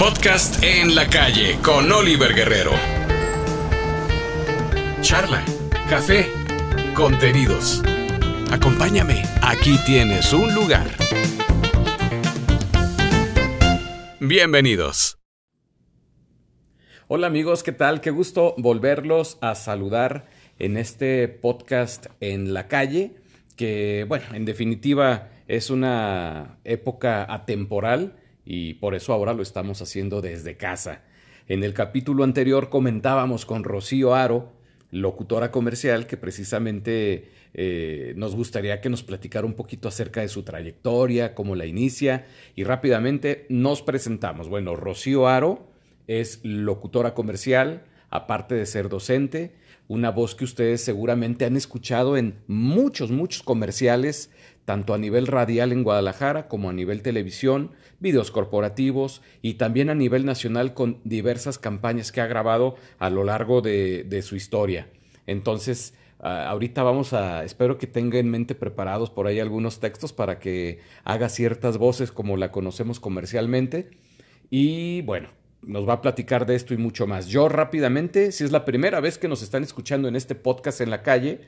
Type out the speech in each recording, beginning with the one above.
Podcast en la calle con Oliver Guerrero. Charla, café, contenidos. Acompáñame, aquí tienes un lugar. Bienvenidos. Hola amigos, ¿qué tal? Qué gusto volverlos a saludar en este podcast en la calle, que bueno, en definitiva es una época atemporal y por eso ahora lo estamos haciendo desde casa. En el capítulo anterior comentábamos con Rocío Aro, locutora comercial, que precisamente eh, nos gustaría que nos platicara un poquito acerca de su trayectoria, cómo la inicia y rápidamente nos presentamos. Bueno, Rocío Aro es locutora comercial, aparte de ser docente, una voz que ustedes seguramente han escuchado en muchos, muchos comerciales tanto a nivel radial en Guadalajara como a nivel televisión, videos corporativos y también a nivel nacional con diversas campañas que ha grabado a lo largo de, su historia. Entonces, ahorita vamos a, espero que tenga en mente preparados por ahí algunos textos para que haga ciertas voces como la conocemos comercialmente. Y bueno, nos va a platicar de esto y mucho más. Yo rápidamente, si es la primera vez que nos están escuchando en este podcast en la calle,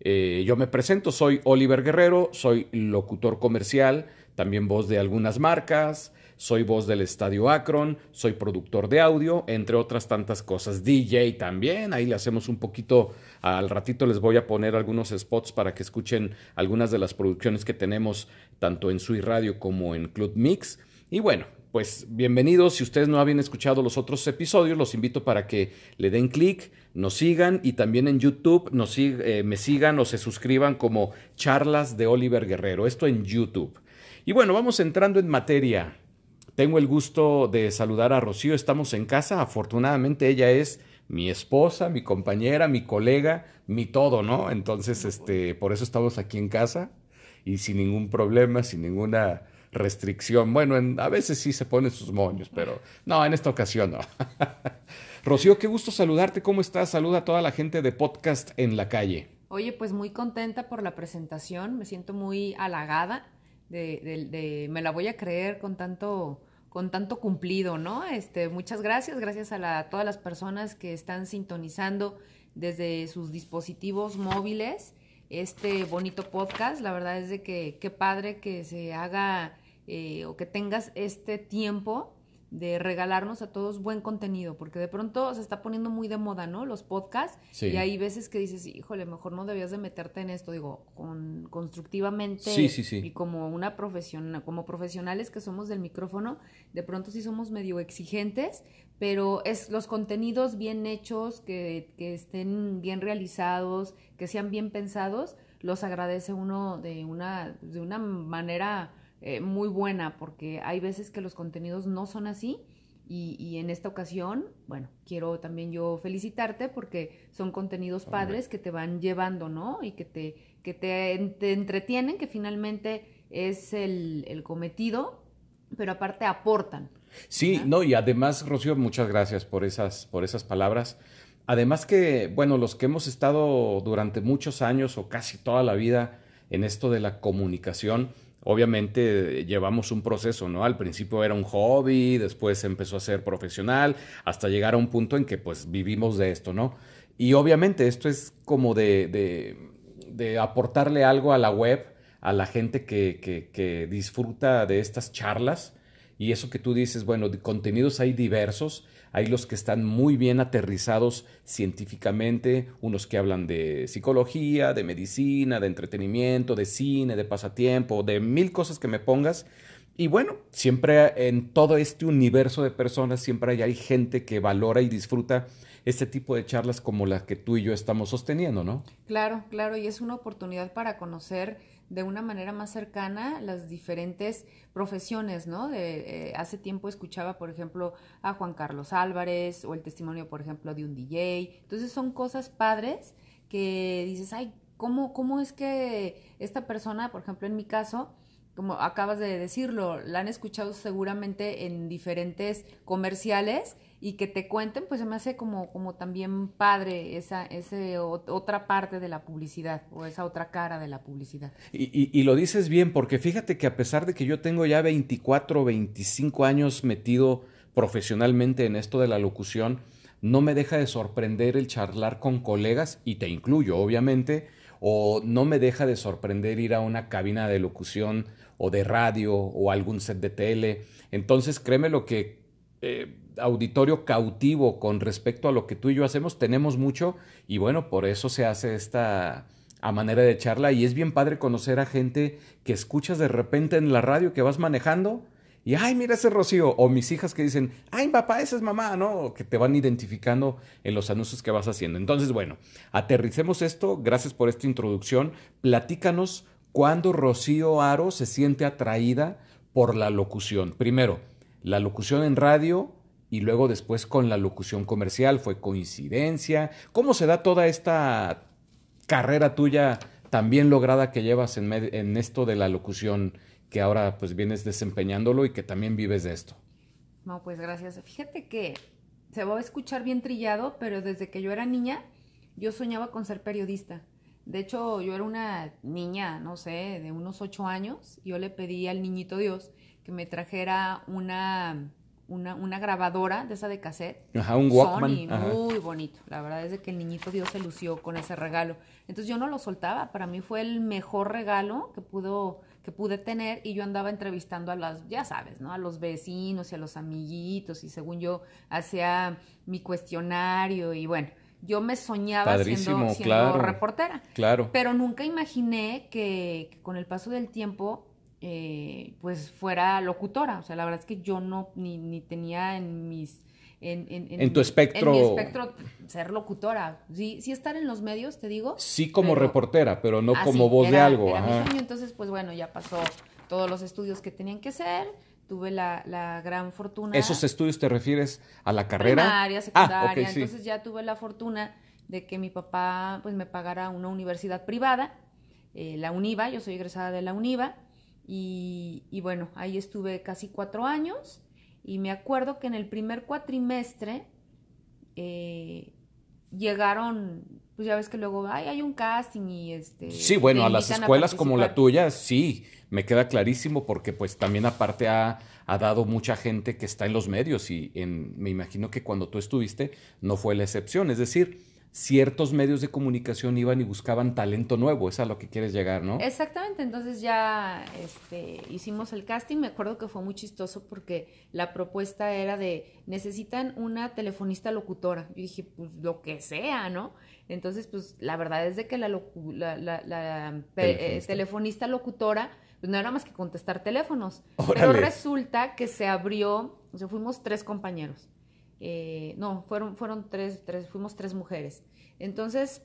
eh, yo me presento, soy Oliver Guerrero, soy locutor comercial, también voz de algunas marcas, soy voz del Estadio Akron, soy productor de audio, entre otras tantas cosas. DJ también, ahí le hacemos un poquito, al ratito les voy a poner algunos spots para que escuchen algunas de las producciones que tenemos tanto en Sui Radio como en Club Mix. Y bueno, pues bienvenidos. Si ustedes no habían escuchado los otros episodios, los invito para que le den clic, nos sigan y también en YouTube nos eh, me sigan o se suscriban como Charlas de Oliver Guerrero. Esto en YouTube. Y bueno, vamos entrando en materia. Tengo el gusto de saludar a Rocío. Estamos en casa. Afortunadamente ella es mi esposa, mi compañera, mi colega, mi todo, ¿no? Entonces, este, por eso estamos aquí en casa y sin ningún problema, sin ninguna restricción. Bueno, a veces sí se ponen sus moños, pero no, en esta ocasión no. Rocío, qué gusto saludarte. ¿Cómo estás? Saluda a toda la gente de podcast en la calle. Oye, pues muy contenta por la presentación. Me siento muy halagada. De, me la voy a creer con tanto con tanto cumplido, ¿no? Este, muchas gracias, gracias a, todas las personas que están sintonizando desde sus dispositivos móviles este bonito podcast. La verdad es de que qué padre que se haga eh, o que tengas este tiempo de regalarnos a todos buen contenido, porque de pronto se está poniendo muy de moda, ¿no? Los podcasts, y hay veces que dices, híjole, mejor no debías de meterte en esto, digo, con, constructivamente y como una profesión, como profesionales que somos del micrófono, de pronto sí somos medio exigentes, pero es los contenidos bien hechos, que, que estén bien realizados, que sean bien pensados, los agradece uno de una, de una manera eh, muy buena porque hay veces que los contenidos no son así y, en esta ocasión, bueno, quiero también yo felicitarte porque son contenidos padres que te van llevando, ¿no? Y que te, que te, entretienen, que finalmente es el, el cometido, pero aparte aportan. Sí, no, y además, Rocío, muchas gracias por esas, por esas palabras. Además que, bueno, los que hemos estado durante muchos años o casi toda la vida en esto de la comunicación, Obviamente llevamos un proceso, ¿no? Al principio era un hobby, después empezó a ser profesional, hasta llegar a un punto en que pues vivimos de esto, ¿no? Y obviamente esto es como de, de, aportarle algo a la web, a la gente que, que, que disfruta de estas charlas. Y eso que tú dices, bueno, contenidos hay diversos, hay los que están muy bien aterrizados científicamente, unos que hablan de psicología, de medicina, de entretenimiento, de cine, de pasatiempo, de mil cosas que me pongas. Y bueno, siempre en todo este universo de personas, siempre hay, gente que valora y disfruta este tipo de charlas como las que tú y yo estamos sosteniendo, ¿no? Claro, claro, y es una oportunidad para conocer de una manera más cercana las diferentes profesiones, ¿no? De, eh, hace tiempo escuchaba, por ejemplo, a Juan Carlos Álvarez o el testimonio, por ejemplo, de un DJ. Entonces son cosas padres que dices, ay, ¿cómo, cómo es que esta persona, por ejemplo, en mi caso, como acabas de decirlo, la han escuchado seguramente en diferentes comerciales y que te cuenten, pues se me hace como, como también padre esa ese, otra parte de la publicidad o esa otra cara de la publicidad. Y, y, lo dices bien, porque fíjate que a pesar de que yo tengo ya 24 o 25 años metido profesionalmente en esto de la locución, no me deja de sorprender el charlar con colegas, y te incluyo, obviamente, o no me deja de sorprender ir a una cabina de locución o de radio o algún set de tele. Entonces, créeme lo que eh, auditorio cautivo con respecto a lo que tú y yo hacemos, tenemos mucho y bueno, por eso se hace esta a manera de charla y es bien padre conocer a gente que escuchas de repente en la radio que vas manejando y, ay, mira ese Rocío. O mis hijas que dicen, ay, papá, esa es mamá, ¿no? Que te van identificando en los anuncios que vas haciendo. Entonces, bueno, aterricemos esto. Gracias por esta introducción. Platícanos cuándo Rocío Aro se siente atraída por la locución. Primero, la locución en radio y luego después con la locución comercial. ¿Fue coincidencia? ¿Cómo se da toda esta carrera tuya tan bien lograda que llevas en, en esto de la locución? Que ahora pues vienes desempeñándolo y que también vives de esto. No, pues gracias. Fíjate que se va a escuchar bien trillado, pero desde que yo era niña, yo soñaba con ser periodista. De hecho, yo era una niña, no sé, de unos ocho años. Yo le pedí al niñito Dios que me trajera una, una, una grabadora de esa de cassette. Ajá, un Walkman. Sony, muy bonito. La verdad es de que el niñito Dios se lució con ese regalo. Entonces yo no lo soltaba. Para mí fue el mejor regalo que pudo que pude tener y yo andaba entrevistando a las, ya sabes, ¿no? A los vecinos y a los amiguitos y según yo hacía mi cuestionario y bueno, yo me soñaba siendo, siendo reportera. Claro. Pero nunca imaginé que, con el paso del tiempo eh, pues fuera locutora. O sea, la verdad es que yo no ni, ni tenía en mis en, tu espectro. En mi espectro, ser locutora. Sí, sí estar en los medios, te digo. Sí como reportera, pero no como voz de algo. Entonces, pues bueno, ya pasó todos los estudios que tenían que ser. Tuve la, la gran fortuna. ¿Esos estudios te refieres a la carrera? Primaria, ah, secundaria. Entonces ya tuve la fortuna de que mi papá pues me pagara una universidad privada, eh, la UNIVA, yo soy egresada de la UNIVA, y, y bueno, ahí estuve casi cuatro años y me acuerdo que en el primer cuatrimestre eh, llegaron, pues ya ves que luego Ay, hay un casting y este... Sí, bueno, a las escuelas como la tuya, sí, me queda clarísimo porque pues también aparte ha, ha dado mucha gente que está en los medios y en, me imagino que cuando tú estuviste no fue la excepción, es decir, ciertos medios de comunicación iban y buscaban talento nuevo, es a lo que quieres llegar, ¿no? Exactamente, entonces ya este, hicimos el casting, me acuerdo que fue muy chistoso porque la propuesta era de, necesitan una telefonista locutora, yo dije, pues lo que sea, ¿no? Entonces, pues la verdad es de que la, la, eh, telefonista. locutora, pues no era más que contestar teléfonos, pero resulta que se abrió, o sea, fuimos tres compañeros eh, no, fueron, fueron tres, tres, fuimos tres mujeres. Entonces,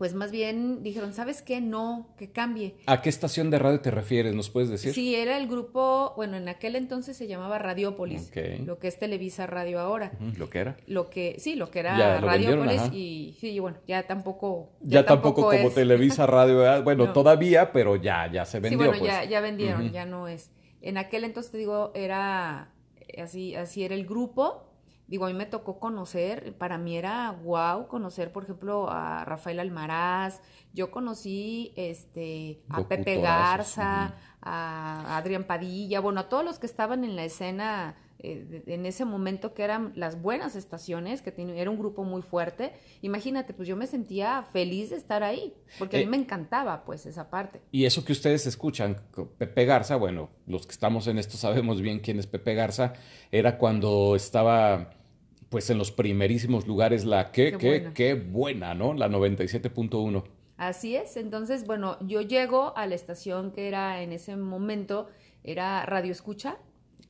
pues más bien dijeron, ¿sabes qué? No, que cambie. ¿A qué estación de radio te refieres? ¿Nos puedes decir? Sí, era el grupo, bueno, en aquel entonces se llamaba Radiopolis, lo que es Televisa Radio ahora. ¿Lo que era? Lo que, sí, lo que era Radiopolis y sí, bueno, ya tampoco. Ya, tampoco, como Televisa Radio, bueno, todavía, pero ya, ya se vendió. Sí, bueno, pues. ya, ya vendieron, ya no es. En aquel entonces te digo, era así, así era el grupo digo, a mí me tocó conocer, para mí era wow conocer, por ejemplo, a Rafael Almaraz, yo conocí este, a Pepe Garza, a Adrián Padilla, bueno, a todos los que estaban en la escena eh, en ese momento que eran las buenas estaciones, que era un grupo muy fuerte, imagínate, pues yo me sentía feliz de estar ahí, porque a mí eh, me encantaba pues esa parte. Y eso que ustedes escuchan, Pepe Garza, bueno, los que estamos en esto sabemos bien quién es Pepe Garza, era cuando estaba pues en los primerísimos lugares la que, qué, qué, buena, ¿no? La 97.1. Así es, entonces, bueno, yo llego a la estación que era en ese momento, era Radio Escucha.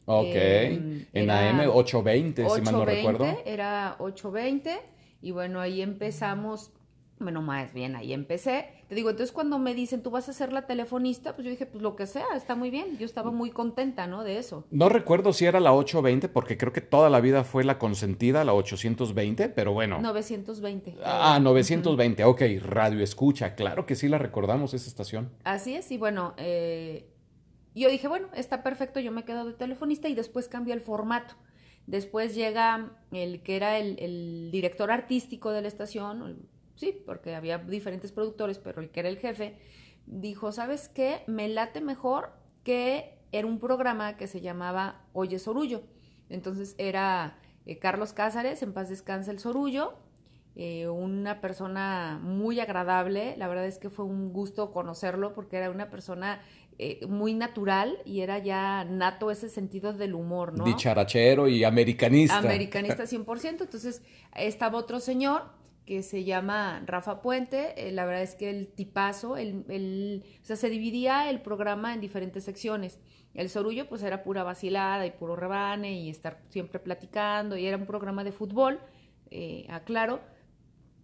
Ok, em, en AM 820, si mal no recuerdo. Era 820 y bueno, ahí empezamos bueno, más bien ahí empecé. Te digo, entonces cuando me dicen, tú vas a ser la telefonista, pues yo dije, pues lo que sea, está muy bien. Yo estaba muy contenta, ¿no? De eso. No recuerdo si era la 820, porque creo que toda la vida fue la consentida, la 820, pero bueno. 920. Ah, 920, ok. Radio Escucha, claro que sí la recordamos, esa estación. Así es, y bueno, eh, yo dije, bueno, está perfecto, yo me quedo de telefonista y después cambia el formato. Después llega el que era el, el director artístico de la estación, sí, porque había diferentes productores, pero el que era el jefe, dijo, ¿sabes qué? Me late mejor que era un programa que se llamaba Oye Sorullo. Entonces era eh, Carlos Cázares, en paz descansa el Sorullo, eh, una persona muy agradable, la verdad es que fue un gusto conocerlo porque era una persona eh, muy natural y era ya nato ese sentido del humor, ¿no? Dicharachero y americanista. Americanista 100%, entonces estaba otro señor que se llama Rafa Puente, eh, la verdad es que el tipazo, el, el, o sea, se dividía el programa en diferentes secciones. El Sorullo pues era pura vacilada y puro rebane y estar siempre platicando y era un programa de fútbol, eh, aclaro,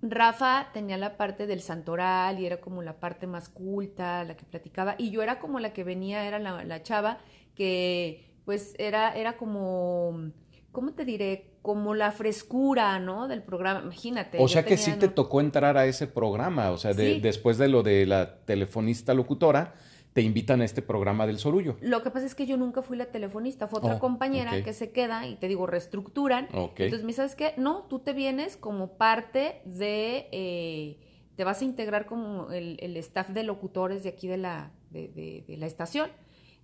Rafa tenía la parte del santoral y era como la parte más culta, la que platicaba, y yo era como la que venía, era la, chava, que pues era, era como, ¿cómo te diré? Como la frescura, ¿no? Del programa, imagínate. O sea que sí te tocó entrar a ese programa, o sea, después de lo de la telefonista locutora, te invitan a este programa del Sorullo. Lo que pasa es que yo nunca fui la telefonista, fue otra oh, compañera que se queda y te digo, reestructuran. Entonces me sabes qué, no, tú te vienes como parte de, eh, te vas a integrar como el, staff de locutores de aquí de la, de, la estación.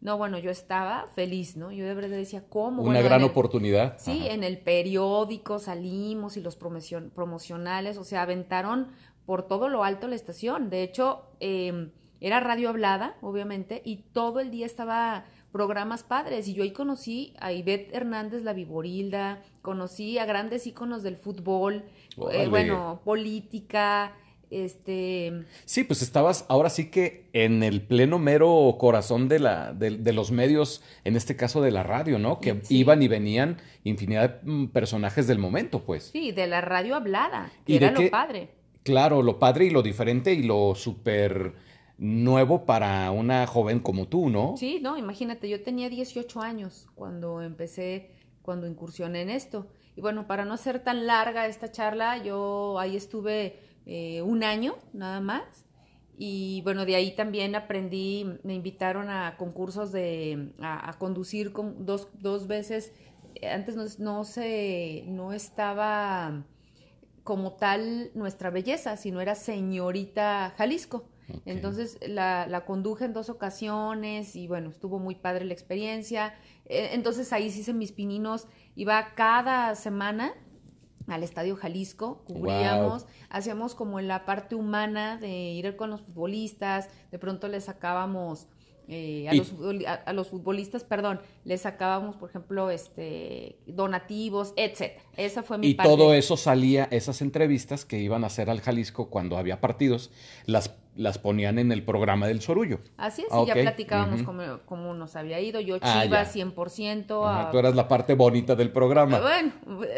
No, bueno, yo estaba feliz, ¿no? Yo de verdad decía, ¿cómo? Una gran oportunidad. Sí, en el periódico salimos y los promocionales, o sea, aventaron por todo lo alto la estación. De hecho, eh, era radio hablada, obviamente, y todo el día estaba programas padres. Y yo ahí conocí a Ivette Hernández, la Viborilda, conocí a grandes íconos del fútbol, eh, bueno, política, este... Sí, pues estabas ahora sí que en el pleno mero corazón de, la, de, los medios, en este caso de la radio, ¿no? Que iban y venían infinidad de mm, personajes del momento, pues. Sí, de la radio hablada, que era lo padre. Claro, lo padre y lo diferente y lo súper nuevo para una joven como tú, ¿no? Sí, no, imagínate, yo tenía 18 años cuando empecé, cuando incursioné en esto. Y bueno, para no ser tan larga esta charla, yo ahí estuve eh, un año nada más. Y bueno, de ahí también aprendí, me invitaron a concursos de, a, conducir con dos, dos veces. Antes no, no, se, no estaba como tal nuestra belleza, sino era señorita Jalisco. Entonces la, la, conduje en dos ocasiones y bueno, estuvo muy padre la experiencia. E, entonces ahí sí hice mis pininos, iba cada semana al Estadio Jalisco, cubríamos, hacíamos como en la parte humana de ir con los futbolistas, de pronto les sacábamos eh, a, los, a, los, futbolistas, perdón, les sacábamos, por ejemplo, este donativos, etcétera. Esa fue mi Y todo eso salía, esas entrevistas que iban a hacer al Jalisco cuando había partidos, las las ponían en el programa del Sorullo. Así es, y ya platicábamos cómo, nos había ido. Yo ah, chiva 100%. tú eras la parte bonita del programa. Bueno,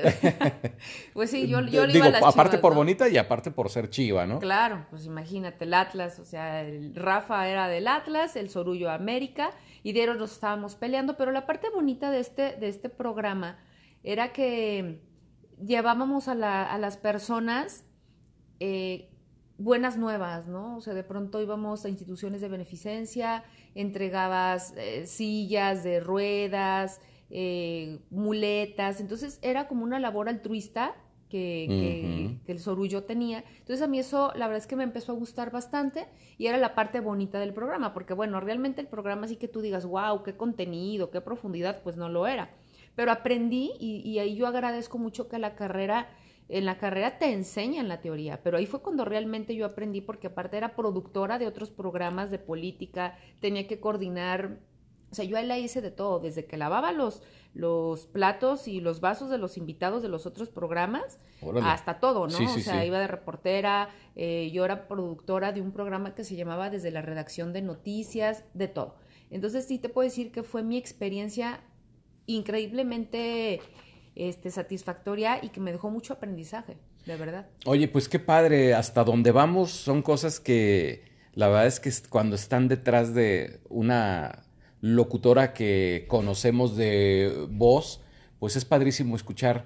pues sí, yo, yo Digo, iba a aparte por bonita y aparte por ser chiva, ¿no? Claro, pues imagínate, el Atlas, o sea, el Rafa era del Atlas, el Sorullo América, y de nos estábamos peleando, pero la parte bonita de este, de este programa era que llevábamos a, la, a las personas... Eh, buenas nuevas, ¿no? O sea, de pronto íbamos a instituciones de beneficencia, entregabas eh, sillas de ruedas, eh, muletas, entonces era como una labor altruista que, que, el Sorullo tenía. Entonces a mí eso, la verdad es que me empezó a gustar bastante y era la parte bonita del programa, porque bueno, realmente el programa sí que tú digas, wow, qué contenido, qué profundidad, pues no lo era. Pero aprendí y, y ahí yo agradezco mucho que la carrera en la carrera te enseñan la teoría, pero ahí fue cuando realmente yo aprendí porque aparte era productora de otros programas de política, tenía que coordinar, o sea, yo ahí la hice de todo, desde que lavaba los, los platos y los vasos de los invitados de los otros programas, hasta todo, ¿no? o sea, iba de reportera, eh, yo era productora de un programa que se llamaba desde la redacción de noticias, de todo. Entonces sí te puedo decir que fue mi experiencia increíblemente este, satisfactoria y que me dejó mucho aprendizaje, de verdad. Oye, pues qué padre, hasta donde vamos son cosas que la verdad es que cuando están detrás de una locutora que conocemos de voz, pues es padrísimo escuchar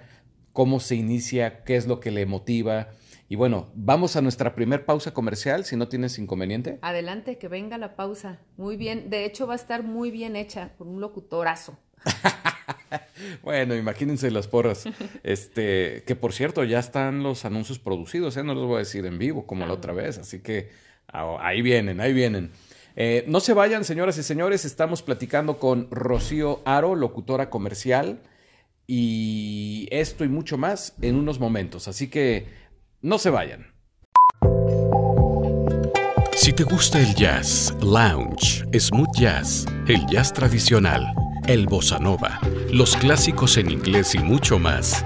cómo se inicia, qué es lo que le motiva. Y bueno, vamos a nuestra primer pausa comercial, si no tienes inconveniente. Adelante, que venga la pausa. Muy bien, de hecho va a estar muy bien hecha, con un locutorazo. bueno, imagínense las porras. Este, que por cierto, ya están los anuncios producidos, ¿eh? no los voy a decir en vivo como la otra vez, así que ah, ahí vienen, ahí vienen. Eh, no se vayan, señoras y señores, estamos platicando con Rocío Aro, locutora comercial. Y esto y mucho más en unos momentos. Así que no se vayan. Si te gusta el jazz, lounge, smooth jazz, el jazz tradicional, el bossa nova, los clásicos en inglés y mucho más,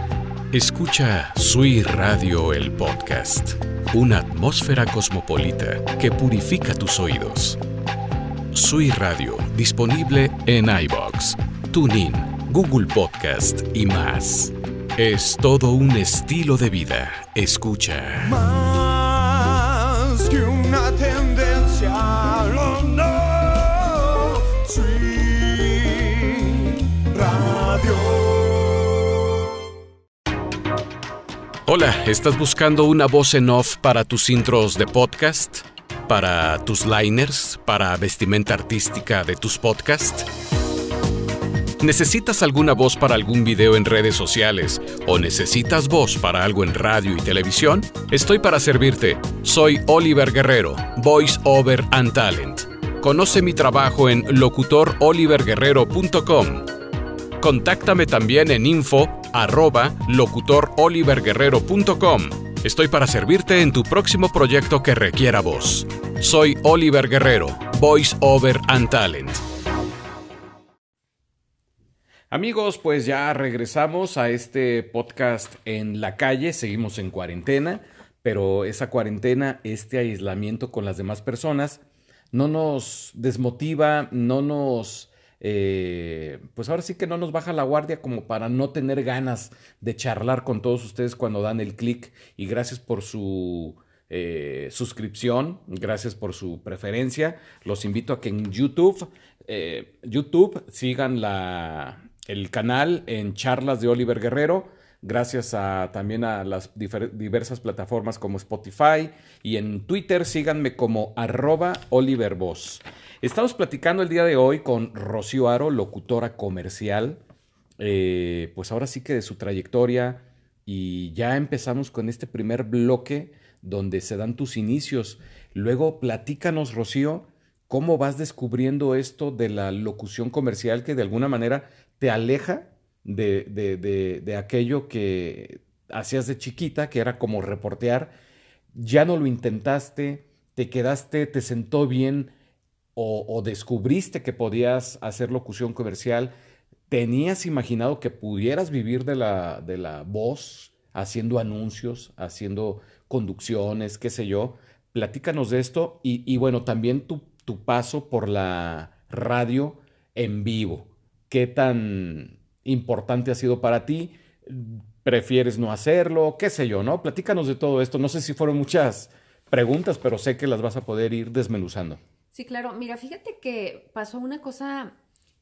escucha Sui Radio el podcast, una atmósfera cosmopolita que purifica tus oídos. Sui Radio, disponible en iBox, TuneIn, Google Podcast y más. Es todo un estilo de vida. Escucha. Hola, ¿estás buscando una voz en off para tus intros de podcast? ¿Para tus liners? ¿Para vestimenta artística de tus podcasts? ¿Necesitas alguna voz para algún video en redes sociales o necesitas voz para algo en radio y televisión? Estoy para servirte. Soy Oliver Guerrero, Voice Over and Talent. Conoce mi trabajo en locutoroliverguerrero.com. Contáctame también en info arroba locutoroliverguerrero.com. Estoy para servirte en tu próximo proyecto que requiera voz. Soy Oliver Guerrero, Voice Over and Talent. Amigos, pues ya regresamos a este podcast en la calle, seguimos en cuarentena, pero esa cuarentena, este aislamiento con las demás personas, no nos desmotiva, no nos, eh, pues ahora sí que no nos baja la guardia como para no tener ganas de charlar con todos ustedes cuando dan el clic y gracias por su eh, suscripción, gracias por su preferencia. Los invito a que en YouTube, eh, YouTube sigan la, el canal en charlas de Oliver Guerrero, gracias a, también a las diversas plataformas como Spotify y en Twitter síganme como arroba Oliver. Estamos platicando el día de hoy con Rocío Aro, locutora comercial, eh, pues ahora sí que de su trayectoria y ya empezamos con este primer bloque donde se dan tus inicios. Luego platícanos, Rocío, cómo vas descubriendo esto de la locución comercial que de alguna manera te aleja de, de, de, de aquello que hacías de chiquita, que era como reportear. Ya no lo intentaste, te quedaste, te sentó bien o, descubriste que podías hacer locución comercial. ¿Tenías imaginado que pudieras vivir de la, de la voz, haciendo anuncios, haciendo conducciones, qué sé yo? Platícanos de esto y, y bueno, también tu, tu paso por la radio en vivo. ¿Qué tan importante ha sido para ti? ¿Prefieres no hacerlo? ¿Qué sé yo, no? Platícanos de todo esto. No sé si fueron muchas preguntas, pero sé que las vas a poder ir desmenuzando. Sí, claro. Mira, fíjate que pasó una cosa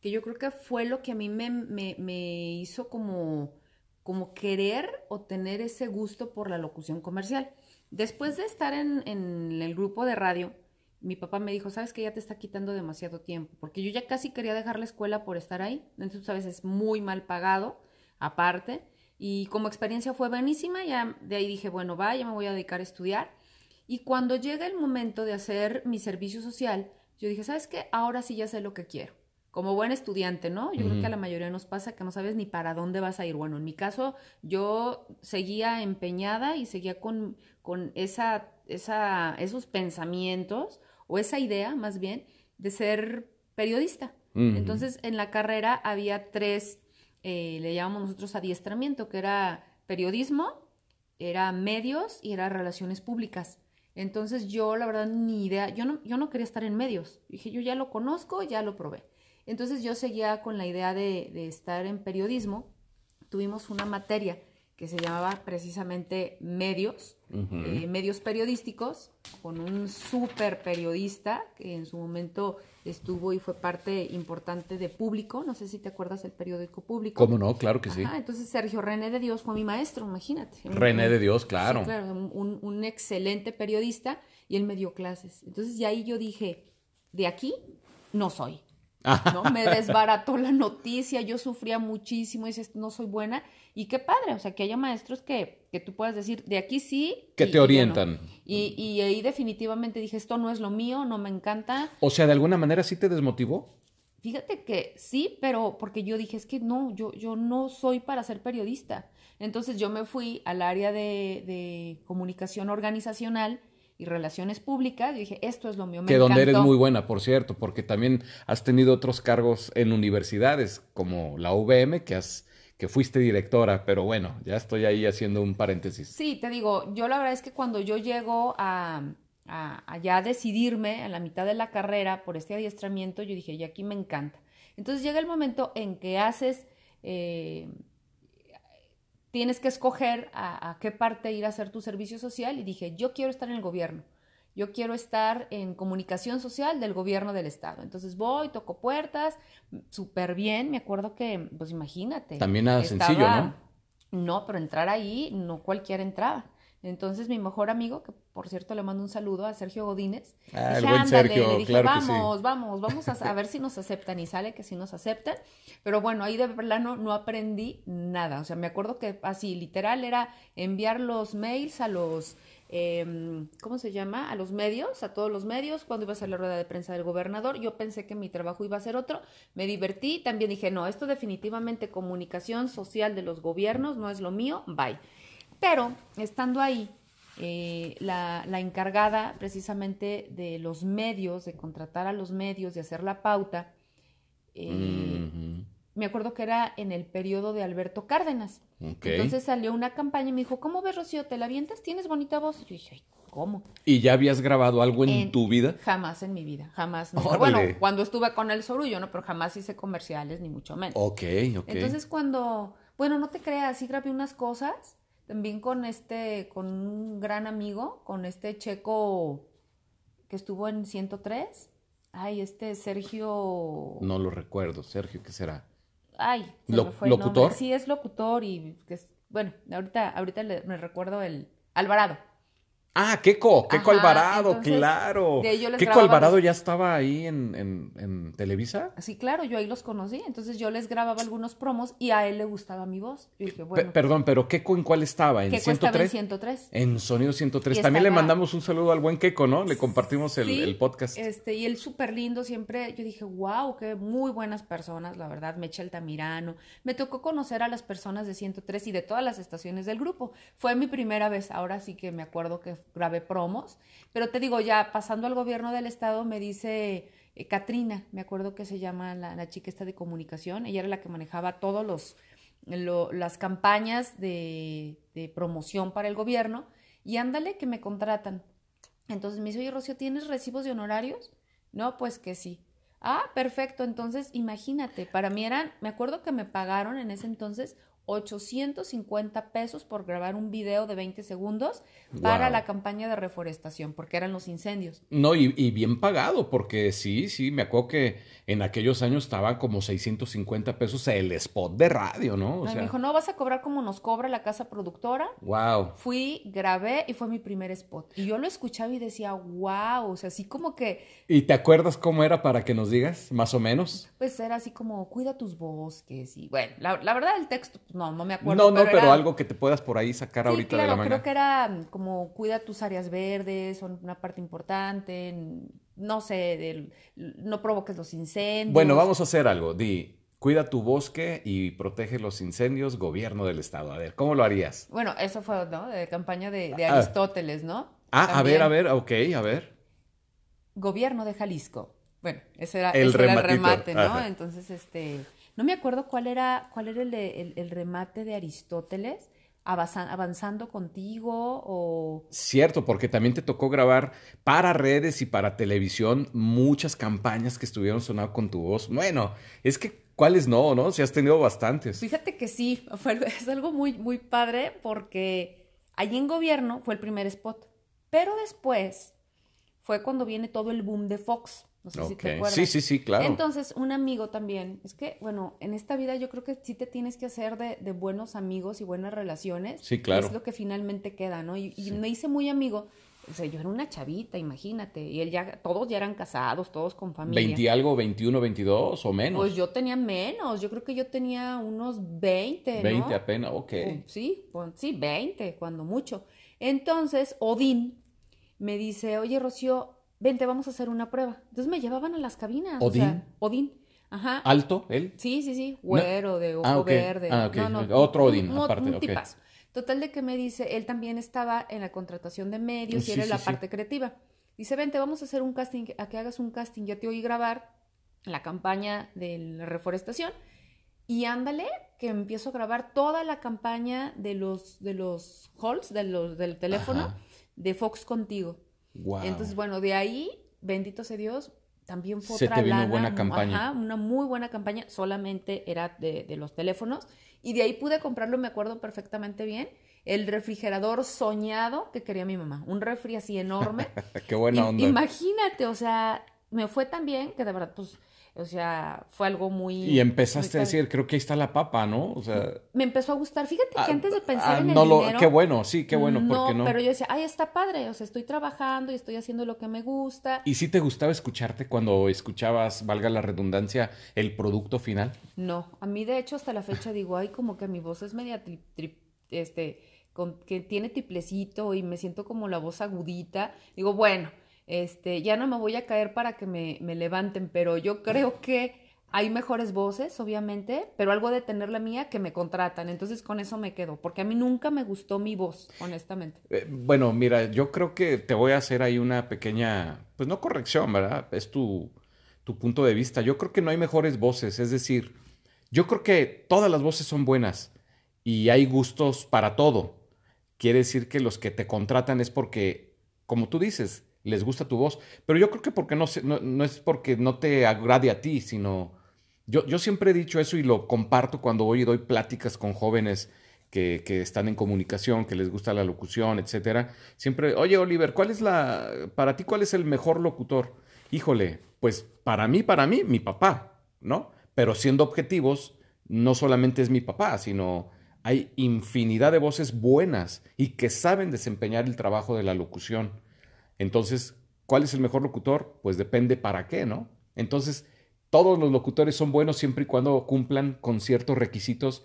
que yo creo que fue lo que a mí me, me, me hizo como, como querer o tener ese gusto por la locución comercial. Después de estar en, en el grupo de radio, mi papá me dijo, sabes que ya te está quitando demasiado tiempo, porque yo ya casi quería dejar la escuela por estar ahí, entonces sabes, es muy mal pagado, aparte, y como experiencia fue buenísima, ya de ahí dije, bueno, va, ya me voy a dedicar a estudiar, y cuando llega el momento de hacer mi servicio social, yo dije, ¿sabes qué? Ahora sí ya sé lo que quiero. Como buen estudiante, ¿no? Yo creo que a la mayoría nos pasa que no sabes ni para dónde vas a ir. Bueno, en mi caso, yo seguía empeñada y seguía con, con esa, esa, esos pensamientos o esa idea, más bien, de ser periodista. Entonces, en la carrera había tres, eh, le llamamos nosotros adiestramiento, que era periodismo, era medios y era relaciones públicas. Entonces yo, la verdad, ni idea, yo no, yo no quería estar en medios. Dije, yo ya lo conozco, ya lo probé. Entonces yo seguía con la idea de, de estar en periodismo. Tuvimos una materia que se llamaba precisamente medios, eh, medios periodísticos, con un súper periodista que en su momento estuvo y fue parte importante de Público. No sé si te acuerdas del periódico Público. ¿Cómo no? Claro que sí. Ajá, entonces Sergio René de Dios fue mi maestro, imagínate. René de Dios, claro. Sí, claro, un, un- un excelente periodista y él me dio clases. Entonces ya ahí yo dije, de aquí no soy. ¿no? Me desbarató la noticia, yo sufría muchísimo, y dices, no soy buena. Y qué padre, o sea, que haya maestros que, que tú puedas decir, de aquí sí. Que y- te y ya no. orientan. Y, y ahí definitivamente dije, esto no es lo mío, no me encanta. O sea, de alguna manera sí te desmotivó. Fíjate que sí, pero porque yo dije, es que no, yo, yo no soy para ser periodista. Entonces yo me fui al área de, de comunicación organizacional y relaciones públicas y dije, esto es lo mío. Me que donde eres muy buena, por cierto, porque también has tenido otros cargos en universidades, como la UVM, que has, que fuiste directora, pero bueno, ya estoy ahí haciendo un paréntesis. Sí, te digo, yo la verdad es que cuando yo llego a, a, a ya decidirme a la mitad de la carrera por este adiestramiento, yo dije, y aquí me encanta. Entonces llega el momento en que haces, eh, tienes que escoger a, a qué parte ir a hacer tu servicio social y dije, yo quiero estar en el gobierno. Yo quiero estar en comunicación social del gobierno del estado. Entonces voy, toco puertas, súper bien. Me acuerdo que, pues imagínate. También nada sencillo, ¿no? No, pero entrar ahí, no cualquiera entraba. Entonces mi mejor amigo, que por cierto le mando un saludo a Sergio Godínez, Ah, dije, "Ándale", Sergio, le dije, claro que sí. vamos, vamos, vamos a, a ver si nos aceptan y sale que sí nos aceptan. Pero bueno, ahí de plano no aprendí nada. O sea, me acuerdo que así, literal, era enviar los mails a los, eh, ¿cómo se llama? A los medios, a todos los medios, cuando iba a ser la rueda de prensa del gobernador. Yo pensé que mi trabajo iba a ser otro, me divertí, también dije, no, esto definitivamente comunicación social de los gobiernos no es lo mío, bye. Pero estando ahí, eh, la, la encargada precisamente de los medios, de contratar a los medios, de hacer la pauta, eh, me acuerdo que era en el periodo de Alberto Cárdenas. Entonces salió una campaña y me dijo, ¿cómo ves, Rocío? ¿Te la avientas? ¿Tienes bonita voz? Y yo dije, "Ay, ¿cómo? ¿Y ya habías grabado algo en, En- tu vida? Jamás en mi vida, jamás. Bueno, cuando estuve con el Sorullo, ¿no? Pero jamás hice comerciales, ni mucho menos. Ok, ok. Entonces cuando, bueno, no te creas, sí grabé unas cosas, también con este, con un gran amigo, con este checo que estuvo en 103. Ay, este Sergio. No lo recuerdo, Sergio, ¿qué será? Ay, se Lo- me fue el. ¿locutor? Sí, es locutor y que es, bueno, ahorita, ahorita le- me recuerdo el Alvarado. Ah, Keco Ajá, Alvarado, entonces, claro. de les Alvarado los- ya estaba ahí en, en, en Televisa. Sí, claro, yo ahí los conocí, entonces yo les grababa algunos promos y a él le gustaba mi voz. Y dije, bueno, perdón, pero Keco en cuál estaba? ¿En ¿qué estaba 103? en 103? En Sonido 103. Y También le estaba- mandamos un saludo al buen Keco, ¿no? Le compartimos el, Sí, el podcast. Este, y él súper lindo, siempre, yo dije, wow, qué muy buenas personas, la verdad, Mecha Altamirano. Me tocó conocer a las personas de 103 y de todas las estaciones del grupo. Fue mi primera vez, ahora sí que me acuerdo que grabé promos, pero te digo, ya pasando al gobierno del estado, me dice eh, Katrina, me acuerdo que se llama la, la chica esta de comunicación, ella era la que manejaba todos los, lo- las campañas de, de promoción para el gobierno, y ándale que me contratan. Entonces me dice, oye, Rocío, ¿tienes recibos de honorarios? No, pues que sí. Ah, perfecto. Entonces, imagínate, para mí eran, me acuerdo que me pagaron en ese entonces 850 pesos por grabar un video de 20 segundos para Wow. la campaña de reforestación, porque eran los incendios. No, y, y bien pagado, porque sí, sí, me acuerdo que en aquellos años estaba como 650 pesos el spot de radio, ¿no? O sea, me dijo, no, vas a cobrar como nos cobra la casa productora. wow. Fui, grabé y fue mi primer spot. Y yo lo escuchaba y decía, wow, o sea, así como que ¿Y te acuerdas cómo era para que nos digas, más o menos? Pues era así como, cuida tus bosques y bueno, la, la verdad el texto, no, no me acuerdo. no, no, pero, era- algo que te puedas por ahí sacar Sí, ahorita de la manga. creo que era mm, como, cuida tus áreas verdes, son una parte importante, n- no sé, del- no provoques los incendios. Bueno, vamos a hacer algo. Di, cuida tu bosque y protege los incendios, gobierno del estado. A ver, ¿cómo lo harías? Bueno, eso fue, ¿no? De campaña de, de Ah. Aristóteles, ¿no? Ah, a ver, a ver, ok, a ver. Gobierno de Jalisco. Bueno, ese era El ese era el remate, ¿no? ajá. Entonces, este, no me acuerdo cuál era, cuál era el, de- el, el remate de Aristóteles, avanza- avanzando contigo o... Cierto, porque también te tocó grabar para redes y para televisión muchas campañas que estuvieron sonando con tu voz. Bueno, es que, ¿cuáles no, no? Si has tenido bastantes. Fíjate que sí, fue es algo muy, muy padre porque allí en gobierno fue el primer spot, pero después fue cuando viene todo el boom de Fox. No sé si te acuerdas. Sí, sí, sí, claro. Entonces, un amigo también, es que, bueno, en esta vida yo creo que sí te tienes que hacer de, de buenos amigos y buenas relaciones. Sí, claro. Es lo que finalmente queda, ¿no? Y, y me hice muy amigo. O sea, yo era una chavita, imagínate. Y él ya, todos ya eran casados, todos con familia. 20 algo, 21, 22 o menos. Pues yo tenía menos, yo creo que yo tenía unos 20, ¿no? 20 apenas, ok. Sí, sí, 20, cuando mucho. Entonces, Odín me dice, oye, Rocío, vente, vamos a hacer una prueba. Entonces me llevaban a las cabinas. o sea, ¿Odín? Odín. Ajá. ¿Alto él? Sí, sí, sí, güero, de ojo Ah, ok. verde. Ah. No, no, Otro Odín, aparte, un ok. tipazo. Total de que me dice, él también estaba en la contratación de medios Sí, y era sí, la sí. parte creativa. Dice, vente, vamos a hacer un casting, a que hagas un casting, ya te oí grabar la campaña de la reforestación y ándale que empiezo a grabar toda la campaña de los de los halls, de los del teléfono Ajá. de Fox contigo. Wow. Entonces, bueno, de ahí, bendito sea Dios, también fue Se otra te vino lana, buena campaña. Ajá, una muy buena campaña, solamente era de, de los teléfonos. Y de ahí pude comprarlo, me acuerdo perfectamente bien, el refrigerador soñado que quería mi mamá. Un refri así enorme. Qué buena I- onda. Imagínate, o sea, me fue tan bien que de verdad, pues, o sea, fue algo muy... Y empezaste muy a decir, creo que ahí está la papa, ¿no? O sea, Me empezó a gustar. Fíjate que ah, antes de pensar ah, en el no lo- dinero... qué bueno, sí, qué bueno, porque no. pero yo decía, ay, está padre, o sea, estoy trabajando y estoy haciendo lo que me gusta. ¿Y si te gustaba escucharte cuando escuchabas, valga la redundancia, el producto final? No, a mí de hecho hasta la fecha digo, ay, como que mi voz es media, tri- tri- este, con, que tiene tiplecito y me siento como la voz agudita. Digo, bueno, este, ya no me voy a caer para que me, levanten, pero yo creo que hay mejores voces, obviamente, pero algo de tener la mía que me contratan. Entonces con eso me quedo, porque a mí nunca me gustó mi voz, honestamente. Eh, bueno, mira, yo creo que te voy a hacer ahí una pequeña, pues no corrección, ¿verdad? Es tu, tu punto de vista. Yo creo que no hay mejores voces, es decir, yo creo que todas las voces son buenas y hay gustos para todo. Quiere decir que los que te contratan es porque, como tú dices, les gusta tu voz, pero yo creo que porque no, es porque no te agrade a ti, sino yo, siempre he dicho eso y lo comparto cuando voy y doy pláticas con jóvenes que, que están en comunicación, que les gusta la locución, etcétera. Siempre, oye Oliver, ¿cuál es la, para ti, cuál es el mejor locutor? Híjole, pues para mí, para mí, mi papá, ¿no? Pero siendo objetivos, no solamente es mi papá, sino hay infinidad de voces buenas y que saben desempeñar el trabajo de la locución. Entonces, ¿cuál es el mejor locutor? Pues depende para qué, ¿no? Entonces, todos los locutores son buenos siempre y cuando cumplan con ciertos requisitos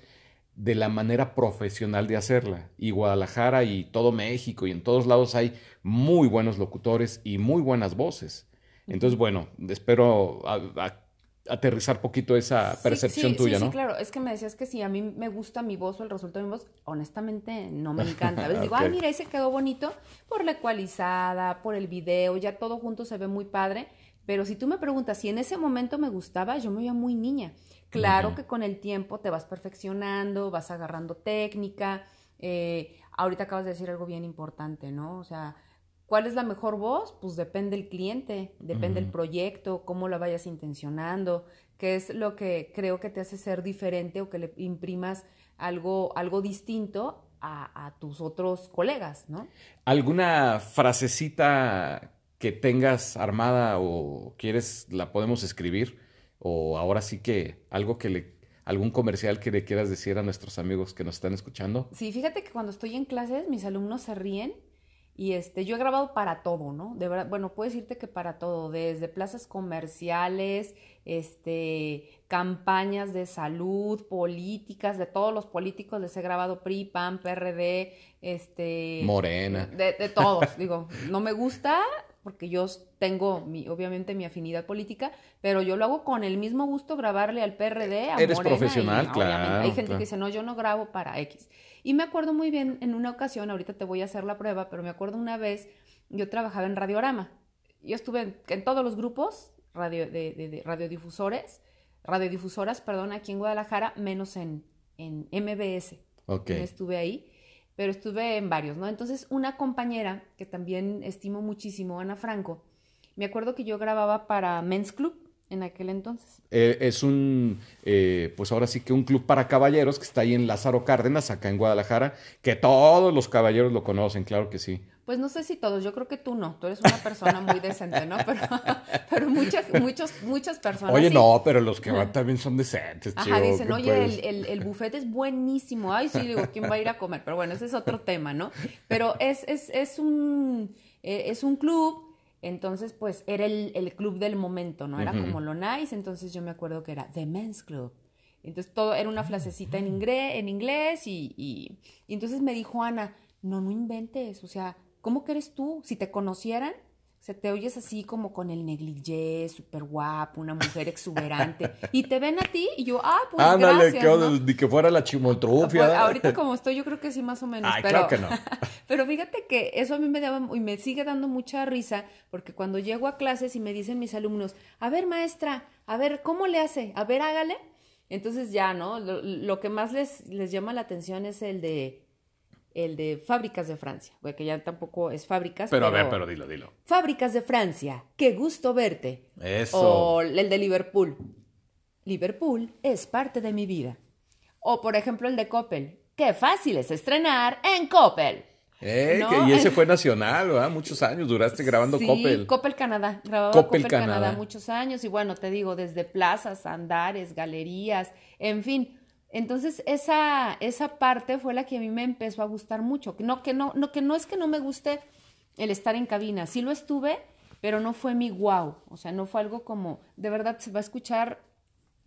de la manera profesional de hacerla. Y Guadalajara y todo México y en todos lados hay muy buenos locutores y muy buenas voces. Entonces, bueno, espero a- a- aterrizar poquito esa percepción sí, tuya, sí, ¿no? Sí, claro. Es que me decías que si a mí me gusta mi voz o el resultado de mi voz, honestamente no me encanta. A veces digo, ay, mira, ese quedó bonito por la ecualizada, por el video, ya todo junto se ve muy padre. Pero si tú me preguntas si en ese momento me gustaba, yo me veía muy niña. Claro que con el tiempo te vas perfeccionando, vas agarrando técnica. eh, ahorita acabas de decir algo bien importante, ¿no? O sea, ¿Cuál es la mejor voz? Pues depende del cliente, depende del Ujú. proyecto, cómo la vayas intencionando, qué es lo que creo que te hace ser diferente o que le imprimas algo, algo distinto a, a tus otros colegas, ¿no? ¿Alguna frasecita que tengas armada o quieres, la podemos escribir? O ahora sí que algo que le, algún comercial que le quieras decir a nuestros amigos que nos están escuchando. Sí, fíjate que cuando estoy en clases mis alumnos se ríen y este, yo he grabado para todo, ¿no? De verdad, bueno, puedo decirte que para todo, desde plazas comerciales, este, campañas de salud, políticas, de todos los políticos les he grabado PRI, PAN, PRD, este... Morena. De, de todos, digo, no me gusta porque yo tengo, mi, obviamente, mi afinidad política, pero yo lo hago con el mismo gusto grabarle al PRD, a Eres Morena, profesional, claro, Hay gente claro. que dice, no, yo no grabo para X. Y me acuerdo muy bien, en una ocasión, ahorita te voy a hacer la prueba, pero me acuerdo una vez, yo trabajaba en Radiorama. Yo estuve en, en todos los grupos radio, de, de- de radiodifusores, radiodifusoras, perdón, aquí en Guadalajara, menos en, en MBS. Ok. No estuve ahí, pero estuve en varios, ¿no? Entonces, una compañera que también estimo muchísimo, Ana Franco, me acuerdo que yo grababa para Men's Club en aquel entonces. Eh, es un, eh, pues ahora sí que un club para caballeros que está ahí en Lázaro Cárdenas, acá en Guadalajara, que todos los caballeros lo conocen, claro que sí. Pues no sé si todos, yo creo que tú no, tú eres una persona muy decente, ¿no? Pero, pero muchas, muchos, muchas personas. Oye, sí. no, pero los que van también son decentes, Ajá, chico, dicen, ¿qué oye, el, el, el buffet es buenísimo. Ay, sí, digo, ¿quién va a ir a comer? Pero bueno, ese es otro tema, ¿no? Pero es, es, es, un, eh, es un club, entonces, pues, era el, el club del momento, ¿no? Era como lo nice, entonces yo me acuerdo que era The Men's Club. Entonces, todo era una frasecita en, inglés, en inglés y, y, y entonces me dijo Ana, no, no inventes, o sea, ¿cómo que eres tú? Si te conocieran, sea, te oyes así como con el negligé, súper guapo, una mujer exuberante. y te ven a ti y yo, ah, pues Ándale, gracias, que, ¿no? ni que fuera la chimoltrufia. Pues, ahorita como estoy, yo creo que sí, más o menos. Ay, pero, claro que no. pero fíjate que eso a mí me daba y me sigue dando mucha risa, porque cuando llego a clases y me dicen mis alumnos, a ver, maestra, a ver, ¿cómo le hace? A ver, hágale. Entonces ya, ¿no? Lo, lo que más les, les llama la atención es el de el de Fábricas de Francia, que ya tampoco es fábricas. Pero a ver, pero dilo, dilo. Fábricas de Francia, qué gusto verte. Eso. O el de Liverpool. Liverpool es parte de mi vida. O por ejemplo el de Coppel. Qué fácil es estrenar en Coppel. Eh, ¿No? que- y ese fue nacional, ¿verdad? Muchos años duraste grabando sí, Coppel. Coppel Canadá. Grababa Coppel Coppel, Canadá. Canadá. muchos años. Y bueno, te digo, desde plazas, andares, galerías, en fin. Entonces, esa, esa parte fue la que a mí me empezó a gustar mucho. No, que no, no, que no es que no me guste el estar en cabina. Sí lo estuve, pero no fue mi wow. O sea, no fue algo como, de verdad, se va a escuchar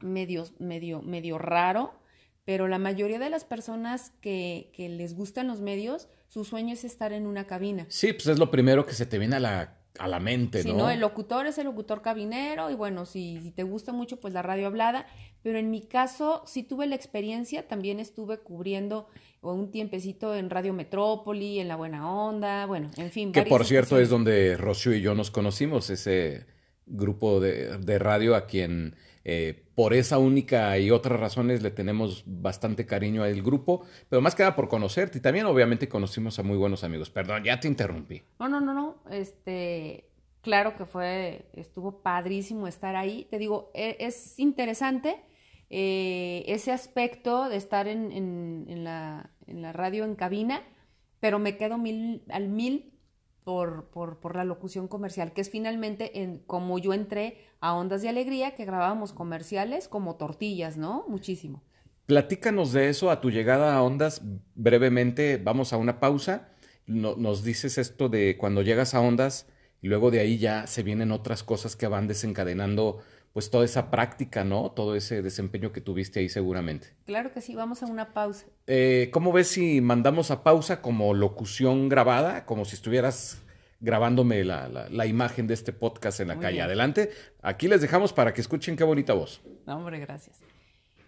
medio, medio, medio raro, pero la mayoría de las personas que, que les gustan los medios, su sueño es estar en una cabina. Sí, pues es lo primero que se te viene a la, a la mente, Si ¿no? no, el locutor es el locutor cabinero y bueno, si, si te gusta mucho, pues la radio hablada. Pero en mi caso, sí tuve la experiencia, también estuve cubriendo un tiempecito en Radio Metrópoli, en La Buena Onda, bueno, en fin. Que por cierto es donde Rocío y yo nos conocimos, ese grupo de, de radio a quien eh, por esa única y otras razones le tenemos bastante cariño al grupo, pero más que nada por conocerte y también obviamente conocimos a muy buenos amigos. Perdón, ya te interrumpí. No, no, no, no. Este, claro que fue, estuvo padrísimo estar ahí. Te digo, e- es interesante eh, ese aspecto de estar en, en- en la, en la radio en cabina, pero me quedo mil, al mil por, por, por la locución comercial, que es finalmente en, como yo entré a Ondas de Alegría, que grabábamos comerciales como tortillas, ¿no? Muchísimo. Platícanos de eso a tu llegada a Ondas brevemente. Vamos a una pausa. No- nos dices esto de cuando llegas a Ondas y luego de ahí ya se vienen otras cosas que van desencadenando pues toda esa práctica, ¿no? Todo ese desempeño que tuviste ahí seguramente. Claro que sí, vamos a una pausa. Eh, ¿Cómo ves si mandamos a pausa como locución grabada, como si estuvieras grabándome la, la- la imagen de este podcast en la Muy calle? bien. Adelante. Aquí les dejamos para que escuchen qué bonita voz. No, hombre, gracias.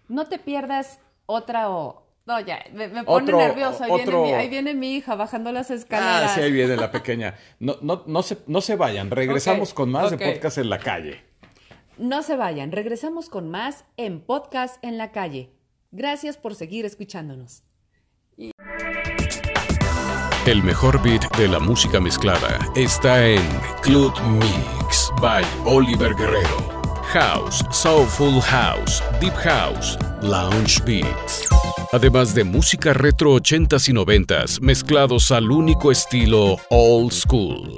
No te pierdas otra o... No, ya, me, me pone Otro- nervioso. Ahí, otro- viene mi, ahí viene mi hija bajando las Ah, escaleras. sí, ahí viene la pequeña. No, no, no, se, no se vayan. Regresamos con más de podcast en la calle. No se vayan, regresamos con más en Podcast en la Calle. Gracias por seguir escuchándonos. El mejor beat de la música mezclada está en Club Mix by Oliver Guerrero. House, Soulful House, Deep House, Lounge Beats. Además de música retro 80s y 90s mezclados al único estilo Old School.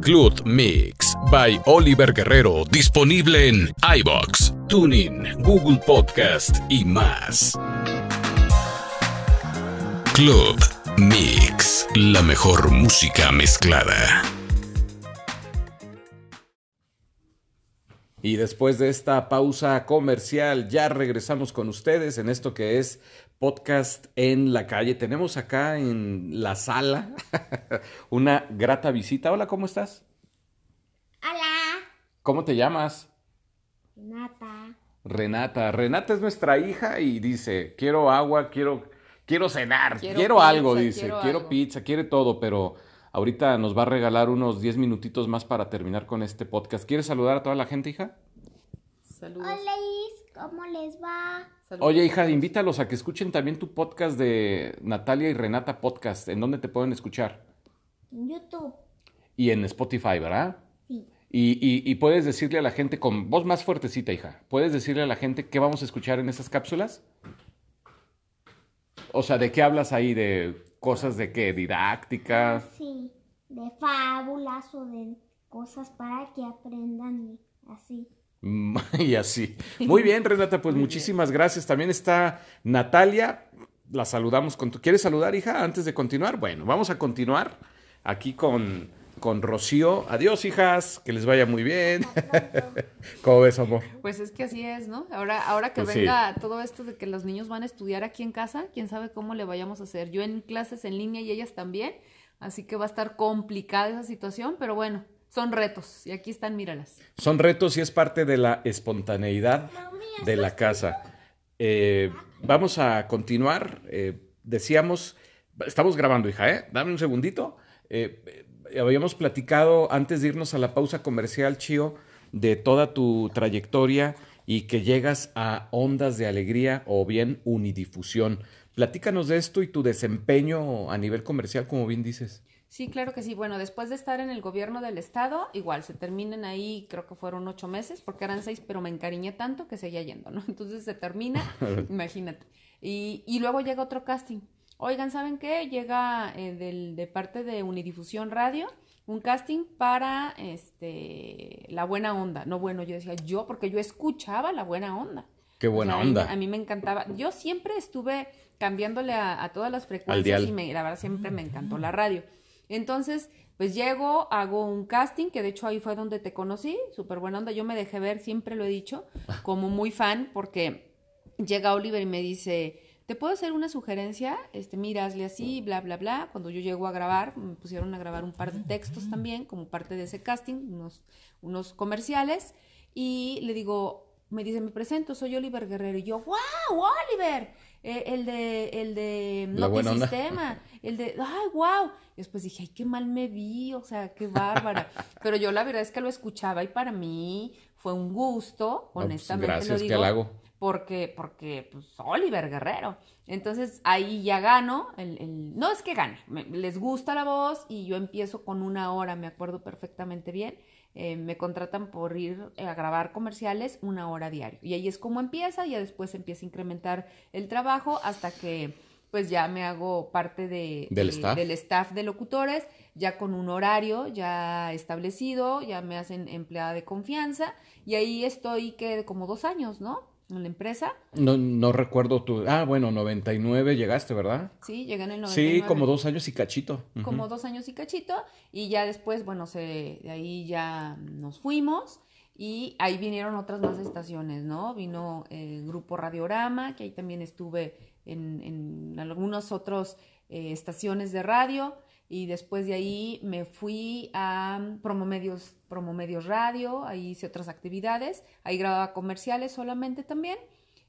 Club Mix by Oliver Guerrero disponible en iBox, TuneIn, Google Podcast y más. Club Mix, la mejor música mezclada. Y después de esta pausa comercial, ya regresamos con ustedes en esto que es podcast en la calle. Tenemos acá en la sala una grata visita. Hola, ¿cómo estás? Hola, ¿Cómo te llamas? Renata. Renata. Renata es nuestra hija y dice, quiero agua, quiero, quiero cenar, quiero, Quiero algo, dice, quiero, quiero algo". pizza, quiere todo, pero ahorita nos va a regalar unos 10 minutitos más para terminar con este podcast. ¿Quieres saludar a toda la gente, hija? Saludos. Hola, ¿cómo les va? Saludos. Oye, hija, invítalos a que escuchen también tu podcast de Natalia y Renata Podcast. ¿En dónde te pueden escuchar? En YouTube. Y en Spotify, ¿verdad? Sí. Y, y- y puedes decirle a la gente con voz más fuertecita, hija. ¿Puedes decirle a la gente qué vamos a escuchar en esas cápsulas? O sea, ¿de qué hablas ahí? ¿De cosas de qué? ¿Didácticas? Sí, de fábulas o de cosas para que aprendan así. Y así. Muy bien, Renata, pues muchísimas gracias. También está Natalia. La saludamos con tu. ¿Quieres saludar, hija, antes de continuar? Bueno, vamos a continuar aquí con, con Rocío. Adiós, hijas. Que les vaya muy bien. ¿Cómo ves, amor? Pues es que así es, ¿no? Ahora, ahora que Pues sí. venga todo esto de que los niños van a estudiar aquí en casa, quién sabe cómo le vayamos a hacer. Yo en clases en línea y ellas también, así que va a estar complicada esa situación, pero bueno, Son retos y aquí están, míralas. Son retos y es parte de la espontaneidad de la casa. Eh, vamos a continuar. Eh, decíamos, estamos grabando, hija, ¿eh? Dame un segundito. Eh, habíamos platicado antes de irnos a la pausa comercial, Chio, de toda tu trayectoria y que llegas a ondas de alegría o bien unidifusión. Platícanos de esto y tu desempeño a nivel comercial, como bien dices. Sí, claro que sí. Bueno, después de estar en el gobierno del estado, igual se terminan ahí, creo que fueron ocho meses, porque eran seis, pero me encariñé tanto que seguía yendo, ¿no? Entonces se termina, imagínate. Y, y luego llega otro casting. Oigan, ¿saben qué? Llega eh, del, de parte de Unidifusión Radio un casting para este la buena onda. No, bueno, yo decía yo, porque yo escuchaba la buena onda. Qué O buena sea, a mí- onda. A mí me encantaba. Yo siempre estuve cambiándole a, a todas las frecuencias y me, la verdad siempre me encantó la radio. Entonces, pues llego, hago un casting, que de hecho ahí fue donde te conocí, súper buena onda. Yo me dejé ver, siempre lo he dicho, como muy fan, porque llega Oliver y me dice, ¿te puedo hacer una sugerencia? Este, mira, hazle así, bla, bla, bla. Cuando yo llego a grabar, me pusieron a grabar un par de textos también, como parte de ese casting, unos, unos comerciales, y le digo, me dice, me presento, soy Oliver Guerrero. Y yo, wow, Oliver, Eh, el de, el de onda. Notisistema, el de, ay, wow. Y después dije, ay, qué mal me vi, o sea, qué bárbara. Pero yo la verdad es que lo escuchaba y para mí fue un gusto, pues, honestamente gracias, lo digo. halago. Porque, porque, pues, Oliver Guerrero. Entonces, ahí ya gano. El, el- No es que gane, me- les gusta la voz y yo empiezo con una hora, me acuerdo perfectamente bien. Eh, me contratan por ir a grabar comerciales una hora diario. Y ahí es como empieza, y ya después empieza a incrementar el trabajo hasta que pues ya me hago parte de, Del de- staff. del staff de locutores, ya con un horario ya establecido, ya me hacen empleada de confianza, y ahí estoy que como dos años, ¿no? En la empresa. No, no recuerdo tu. Ah, bueno, 99 llegaste, ¿verdad? Sí, llegué en el 99. Sí, como dos años y cachito. Como dos años y cachito, y ya después, bueno, se, de ahí ya nos fuimos, y ahí vinieron otras más estaciones, ¿no? Vino el grupo Radiorama, que ahí también estuve en, en algunos otros eh, estaciones de radio, y después de ahí me fui a Promomedios, Promomedios Radio, ahí hice otras actividades, ahí grababa comerciales solamente también,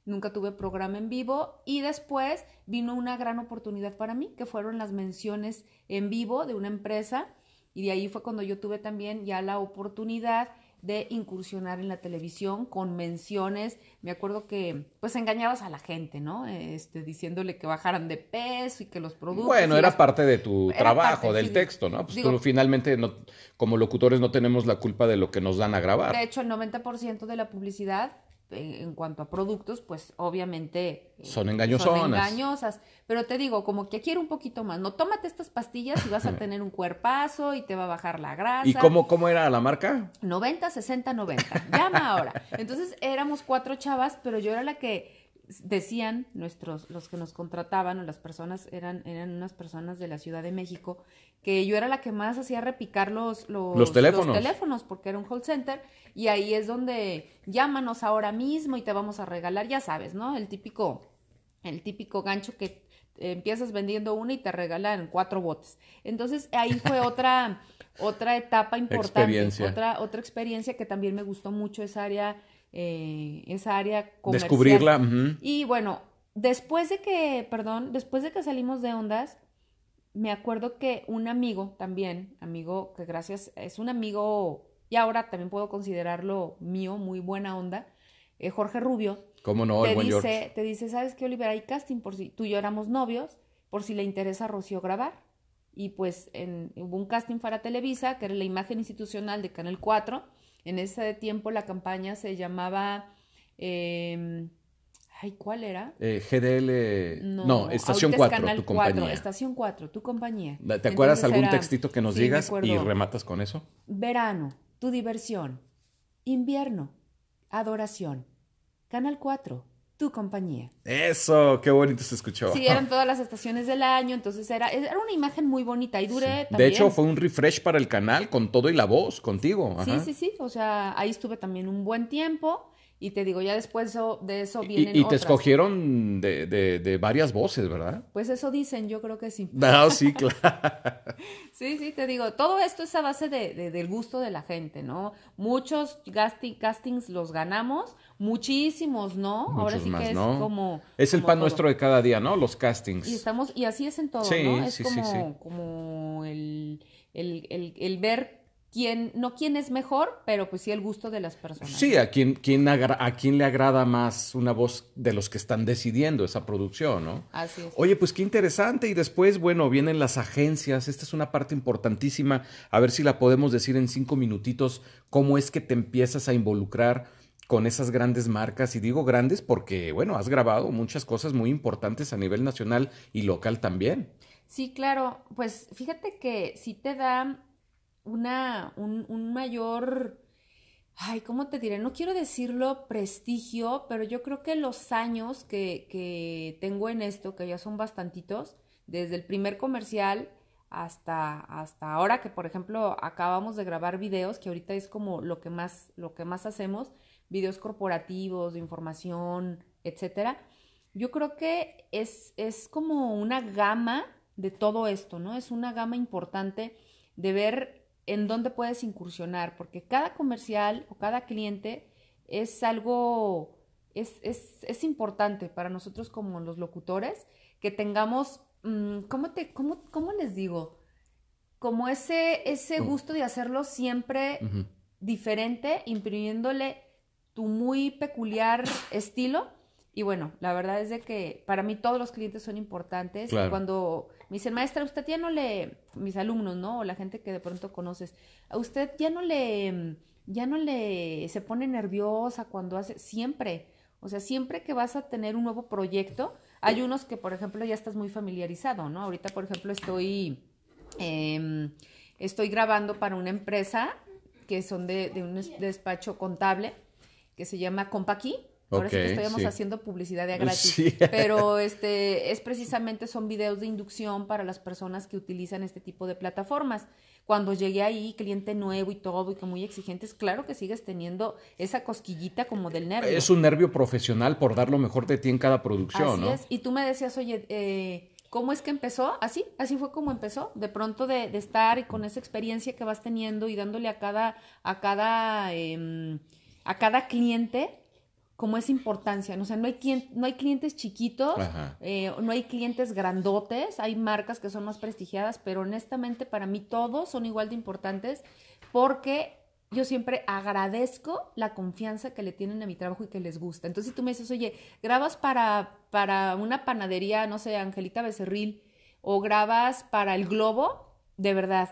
nunca tuve programa en vivo y después vino una gran oportunidad para mí, que fueron las menciones en vivo de una empresa y de ahí fue cuando yo tuve también ya la oportunidad de incursionar en la televisión con menciones. Me acuerdo que pues engañabas a la gente, ¿no? Este, diciéndole que bajaran de peso y que los productos... Bueno, era las- parte de tu Era trabajo, parte, del sí. texto, ¿no? Pues Digo- tú finalmente, no, como locutores, no tenemos la culpa de lo que nos dan a grabar. De hecho, el 90% de la publicidad en cuanto a productos, pues obviamente eh, Son engañosonas. Son engañosas. Pero te digo, como que quiero un poquito más. No, tómate estas pastillas y vas a tener un cuerpazo y te va a bajar la grasa. ¿Y cómo, cómo era la marca? 90, 60, 90. Llama ahora. Entonces éramos cuatro chavas, pero yo era la que decían nuestros, los que nos contrataban o las personas eran, eran unas personas de la Ciudad de México, que yo era la que más hacía repicar los, los, Los teléfonos. teléfonos, porque era un call center, y ahí es donde llámanos ahora mismo y te vamos a regalar, ya sabes, ¿no? El típico, el típico gancho que empiezas vendiendo una y te regalan cuatro botes. Entonces ahí fue otra, otra etapa importante, Experiencia. otra, otra experiencia que también me gustó mucho esa área, eh, esa área comercial. Descubrirla. Y bueno, después de que, perdón, después de que salimos de Ondas, me acuerdo que un amigo también, amigo que gracias, es un amigo, y ahora también puedo considerarlo mío, muy buena onda, eh, Jorge Rubio, ¿Cómo no, el te buen dice, George? te dice, ¿sabes qué, Oliver? Hay casting por si tú y yo éramos novios, por si le interesa a Rocío grabar. Y pues en, hubo un casting para Televisa, que era la imagen institucional de Canal 4. En ese tiempo la campaña se llamaba... eh, ay, ¿cuál era? Eh, GDL. No, Estación ahorita es 4, Canal tu 4, compañía. Estación 4, tu compañía. ¿Te acuerdas Entonces algún era- textito que nos sí, digas y rematas con eso? Verano, tu diversión. Invierno, adoración. Canal 4, tu compañía. Eso, qué bonito se escuchó. Sí, eran todas las estaciones del año, entonces era, era una imagen muy bonita y duré De también. hecho, fue un refresh para el canal con todo y la voz contigo. Sí, sí, sí, o sea, ahí estuve también un buen tiempo Y te digo, ya después de eso Y, vienen y te otras. escogieron de, de- de varias voces, ¿verdad? Pues eso dicen, yo creo que sí. No, sí, claro. Sí, sí, te digo, todo esto es a base de, de- del gusto de la gente, ¿no? Muchos gasti- castings los ganamos, muchísimos no. Ahora Muchos sí más, que es ¿no? como... Es el como pan todo. nuestro de cada día, ¿no? Los castings. Y estamos, y así es en todo, Sí, ¿no? Es sí, sí, como, sí. como el, el, el, el ver quién, no quién es mejor, pero pues sí el gusto de las personas. Sí, a quién, quién agra- a quién le agrada más una voz de los que están decidiendo esa producción, ¿no? Así es. Oye, pues qué interesante. Y después, bueno, vienen las agencias. Esta es una parte importantísima. A ver si la podemos decir en cinco minutitos. ¿Cómo es que te empiezas a involucrar con esas grandes marcas? Y digo grandes porque, bueno, has grabado muchas cosas muy importantes a nivel nacional y local también. Sí, claro, pues fíjate que sí te da una, un, un mayor, ay, ¿cómo te diré? No quiero decirlo prestigio, pero yo creo que los años que, que tengo en esto, que ya son bastantitos, desde el primer comercial hasta, hasta ahora que, por ejemplo, acabamos de grabar videos, que ahorita es como lo que más, lo que más hacemos, videos corporativos, de información, etcétera. Yo creo que es, es como una gama de todo esto, ¿no? Es una gama importante de ver en dónde puedes incursionar, porque cada comercial o cada cliente es algo, es, es, es importante para nosotros como los locutores, que tengamos, mm, ¿cómo, te, cómo, cómo les digo? Como ese, ese gusto de hacerlo siempre diferente, imprimiéndole tu muy peculiar estilo. Y bueno, la verdad es de que para mí todos los clientes son importantes. Claro. Cuando me dicen, maestra, usted ya no le, mis alumnos, ¿no? O la gente que de pronto conoces, a usted ya no le, ya no le, se pone nerviosa cuando hace, siempre. O sea, siempre que vas a tener un nuevo proyecto, hay unos que, por ejemplo, ya estás muy familiarizado, ¿no? Ahorita, por ejemplo, estoy, em, estoy grabando para una empresa que son de, de un es- despacho contable que se llama Compaqui. Ahora sí Ok, que estamos sí. haciendo publicidad de gratis. Sí. Pero este es precisamente son videos de inducción para las personas que utilizan este tipo de plataformas. Cuando llegué ahí, cliente nuevo y todo, y que muy exigentes, claro que sigues teniendo esa cosquillita como del nervio. Es un nervio profesional por dar lo mejor de ti en cada producción, Así ¿no? es. Y tú me decías, oye, eh, ¿cómo es que empezó? Así, así fue como empezó. De pronto de, de estar y con esa experiencia que vas teniendo y dándole a cada, a cada, em, a cada cliente como esa importancia. ¿no? O sea, no hay, quien- no hay clientes chiquitos, eh, no hay clientes grandotes, hay marcas que son más prestigiadas, pero honestamente para mí todos son igual de importantes porque yo siempre agradezco la confianza que le tienen a mi trabajo y que les gusta. Entonces, si tú me dices, oye, grabas para, para una panadería, no sé, Angelita Becerril, o grabas para el Globo, de verdad,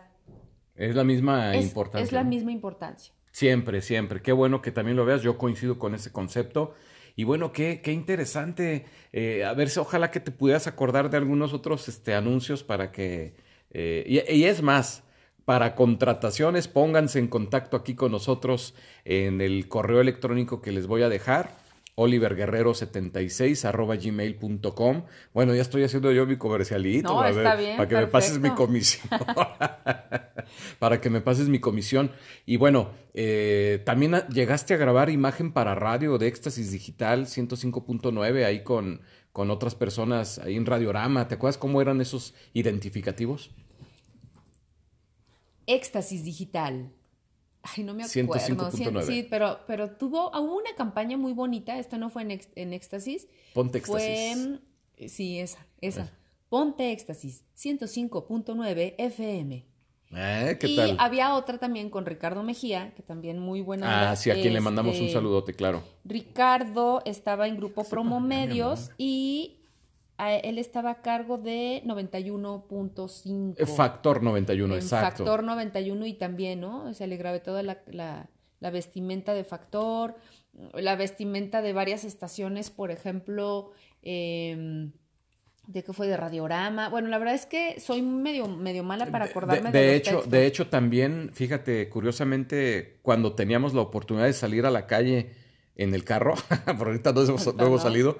Es la misma es, importancia. es la misma importancia. Siempre, siempre. Qué bueno que también lo veas. Yo coincido con ese concepto. Y bueno, qué, qué interesante. Eh, a ver ojalá que te pudieras acordar de algunos otros este, anuncios para que... eh, y es más, para contrataciones, pónganse en contacto aquí con nosotros en el correo electrónico que les voy a dejar. Oliverguerrero76 arroba gmail.com Bueno, ya estoy haciendo yo mi comercialito. No, a está ver, bien, para que me pases mi comisión. para que me pases mi comisión. Y bueno, eh, también llegaste a grabar imagen para radio de Éxtasis Digital 105.9 ahí con, con otras personas ahí en Radiorama. ¿Te acuerdas cómo eran esos identificativos? Éxtasis digital. Ay, no me acuerdo. 105.9. Sí, pero, pero tuvo hubo una campaña muy bonita. Esto no fue en, en Éxtasis. Ponte Fue, Éxtasis. mm, sí, esa, esa. Ponte Éxtasis, 105.9 FM. Eh, ¿Qué y tal? había otra también con Ricardo Mejía, que también muy buena. Ah, sí, a quien le mandamos un Este, saludote, claro. Ricardo estaba en Grupo Promo Medios y él estaba a cargo de 91.5. Eh, Factor 91, en exacto. Factor 91 y también, ¿no? O sea, le grabé toda la, la- la vestimenta de Factor, la vestimenta de varias estaciones, por ejemplo, em, de que fue de Radiorama. Bueno, la verdad es que soy medio, medio mala para acordarme de, de los hecho, textos. de hecho, también, fíjate, curiosamente, cuando teníamos la oportunidad de salir a la calle en el carro, por ahorita no hemos, no salido,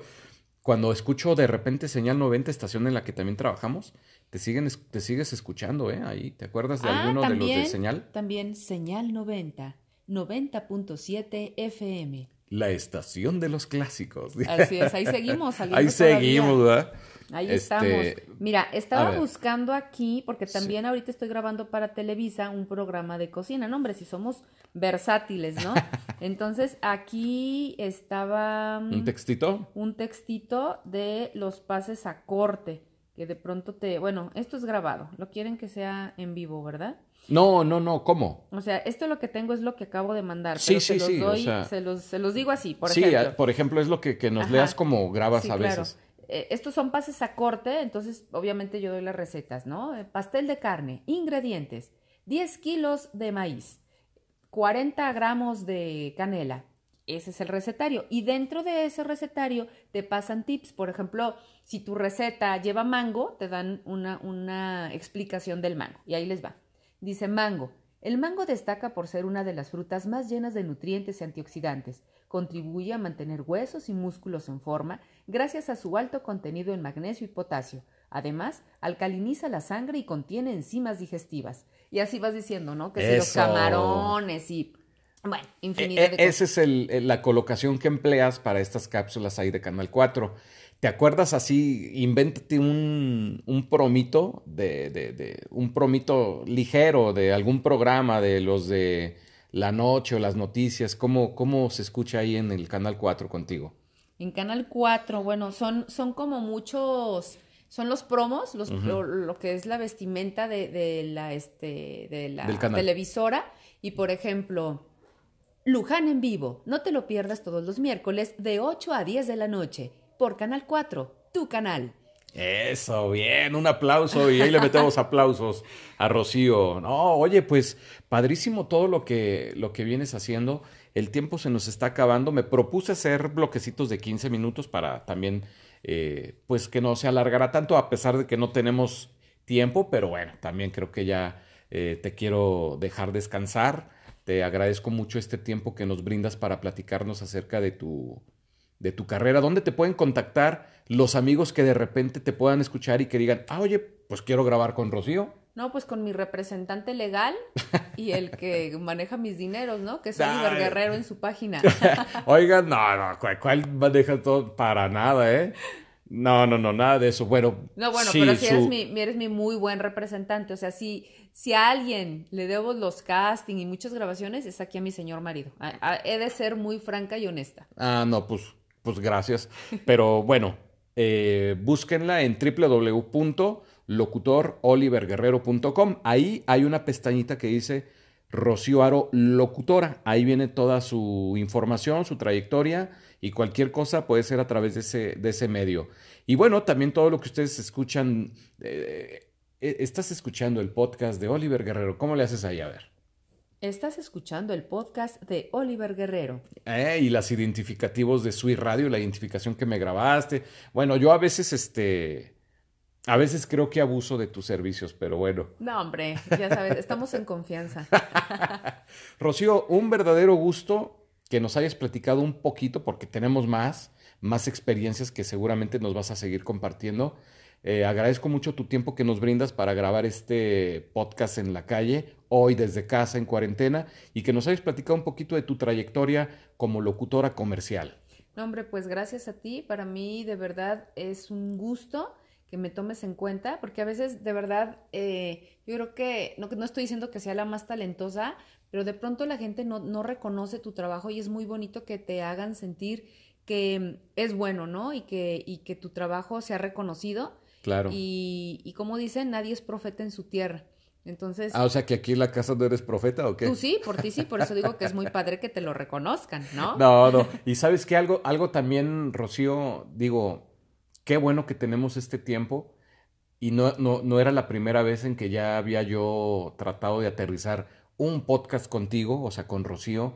cuando escucho de repente señal 90, estación en la que también trabajamos, te siguen, te sigues escuchando, ¿eh? Ahí, ¿te acuerdas de Ah, alguno de los de también, señal? También Señal 90, 90.7 FM. la estación de los clásicos. Así es, ahí seguimos. Ahí todavía. seguimos, ¿verdad? Ahí Este, estamos. Mira, estaba buscando aquí, porque también ahorita estoy grabando para Televisa un programa de cocina. No, hombre, si somos versátiles, ¿no? Entonces, aquí estaba mm, ¿Un textito? un textito de los pases a corte, que de pronto te... Bueno, esto es grabado. Lo quieren que sea en vivo, ¿verdad? No, no, no, ¿cómo? O sea, esto lo que tengo es lo que acabo de mandar. Sí, pero sí, se los sí, o doy, sea- se, los, se los digo así, por sí, ejemplo. a- por ejemplo, es lo que, que nos Ajá. leas como grabas Sí, a claro. Eh, estos son pases a corte, entonces obviamente yo doy las recetas, ¿no? Eh, pastel de carne, ingredientes, 10 kilos de maíz, 40 gramos de canela. Ese es el recetario. Y dentro de ese recetario te pasan tips. Por ejemplo, si tu receta lleva mango, te dan una, una explicación del mango. Y ahí les va. Dice mango. El mango destaca por ser una de las frutas más llenas de nutrientes y antioxidantes. Contribuye a mantener huesos y músculos en forma gracias a su alto contenido en magnesio y potasio. Además, alcaliniza la sangre y contiene enzimas digestivas. Y así vas diciendo, ¿no? Que si los camarones y... Bueno, E- infinidad e- de cosas. esa es el- el- la colocación que empleas para estas cápsulas ahí de Canal 4. ¿Te acuerdas así? Invéntate un, un promito de, de- de- un promito ligero de algún programa de los de la noche o las noticias. ¿Cómo, cómo se escucha ahí en el Canal 4 contigo? En Canal 4, bueno, son, son como muchos, son los promos, los, lo, lo que es la vestimenta de, de la, este, de la televisora. Y por ejemplo, Luján en vivo, no te lo pierdas todos los miércoles de 8 a 10 de la noche por Canal 4, tu canal. Eso, bien, un aplauso y ahí le metemos aplausos a Rocío. No, oye, pues padrísimo todo lo que, lo que vienes haciendo. El tiempo se nos está acabando. Me propuse hacer bloquecitos de 15 minutos para también, eh, pues que no se alargara tanto, a pesar de que no tenemos tiempo, pero bueno, también creo que ya eh, te quiero dejar descansar. Te agradezco mucho este tiempo que nos brindas para platicarnos acerca de tu, de tu carrera, ¿dónde te pueden contactar los amigos que de repente te puedan escuchar y que digan, ah, oye, pues quiero grabar con Rocío? No, pues con mi representante legal y el que maneja mis dineros, ¿no? Que es. Oliver Guerrero en su página. Oigan, no, no, ¿cuál, cuál maneja todo? Para nada, ¿eh? No, no, no, nada de eso. Bueno, No, bueno, sí, pero si su- eres, mi, eres mi muy buen representante. O sea, si, si a alguien le debo los casting y muchas grabaciones, es aquí a mi señor marido. A- a- he de ser muy franca y honesta. Ah, no, pues, pues gracias. Pero bueno, eh, búsquenla en www.locutoroliverguerrero.com. Ahí hay una pestañita que dice Rocío Aro Locutora. Ahí viene toda su información, su trayectoria y cualquier cosa puede ser a través de ese, de ese medio. Y bueno, también todo lo que ustedes escuchan. eh, eh, estás escuchando el podcast de Oliver Guerrero. ¿Cómo le haces ahí? A ver. Estás escuchando el podcast de Oliver Guerrero. Eh, y las identificativos de Sui Radio, la identificación que me grabaste. Bueno, yo a veces, este, a veces creo que abuso de tus servicios, pero bueno. No, hombre, ya sabes, estamos en confianza. Rocío, un verdadero gusto que nos hayas platicado un poquito, porque tenemos más, más experiencias que seguramente nos vas a seguir compartiendo. Eh, agradezco mucho tu tiempo que nos brindas para grabar este podcast en la calle, hoy desde casa en cuarentena, y que nos hayas platicado un poquito de tu trayectoria como locutora comercial. No, hombre, pues gracias a ti. Para mí, de verdad, es un gusto que me tomes en cuenta, porque a veces, de verdad, eh, yo creo que no, no estoy diciendo que sea la más talentosa, pero de pronto la gente no, no reconoce tu trabajo y es muy bonito que te hagan sentir que es bueno, ¿no? Y que, y que tu trabajo sea reconocido. Claro. Y, y como dicen, nadie es profeta en su tierra. Entonces, Ah, o sea que aquí en la casa no eres profeta o qué? tú sí, por ti sí, por eso digo que es muy padre que te lo reconozcan, ¿no? No, no. Y sabes que algo, algo también, Rocío, digo, qué bueno que tenemos este tiempo. Y no, no, no era la primera vez en que ya había yo tratado de aterrizar un podcast contigo, o sea, con Rocío.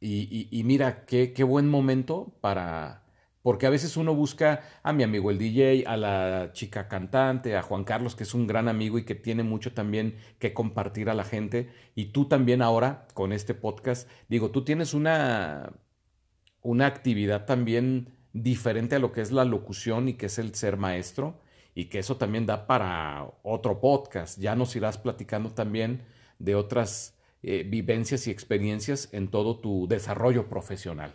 Y, y- y mira, qué, qué buen momento para... Porque a veces uno busca a mi amigo el DJ, a la chica cantante, a Juan Carlos, que es un gran amigo y que tiene mucho también que compartir a la gente. Y tú también ahora, con este podcast, digo, tú tienes una, una actividad también diferente a lo que es la locución y que es el ser maestro y que eso también da para otro podcast. Ya nos irás platicando también de otras eh, vivencias y experiencias en todo tu desarrollo profesional.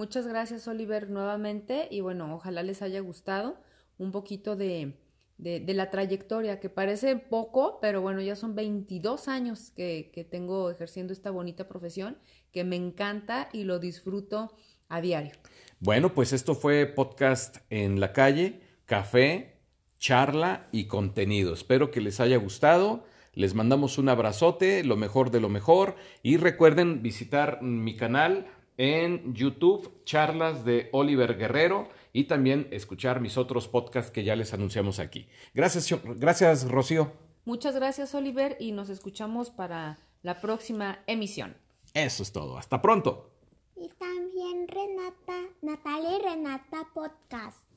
Muchas gracias, Oliver, nuevamente. Y bueno, ojalá les haya gustado un poquito de, de, la trayectoria, que parece poco, pero bueno, ya son 22 años que, que tengo ejerciendo esta bonita profesión, que me encanta y lo disfruto a diario. Bueno, pues esto fue podcast en la calle, café, charla y contenido. Espero que les haya gustado. Les mandamos un abrazote, lo mejor de lo mejor. Y recuerden visitar mi canal en YouTube, charlas de Oliver Guerrero, y también escuchar mis otros podcasts que ya les anunciamos aquí. Gracias, gracias Rocío. Muchas gracias, Oliver, y nos escuchamos para la próxima emisión. Eso es todo. Hasta pronto. Y también Renata, Natalia y Renata Podcast.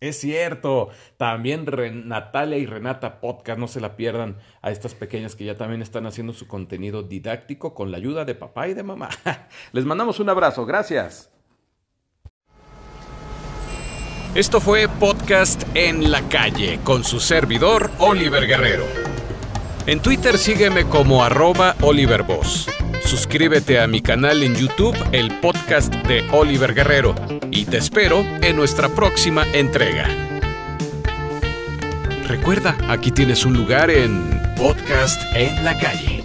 Es cierto, también Natalia y Renata Podcast, no se la pierdan a estas pequeñas que ya también están haciendo su contenido didáctico con la ayuda de papá y de mamá. Les mandamos un abrazo, gracias. Esto fue Podcast en la calle con su servidor Oliver Guerrero. En Twitter sígueme como arroba Oliver Boss. Suscríbete a mi canal en YouTube, el podcast de Oliver Guerrero, y te espero en nuestra próxima entrega. Recuerda, aquí tienes un lugar en Podcast en la calle.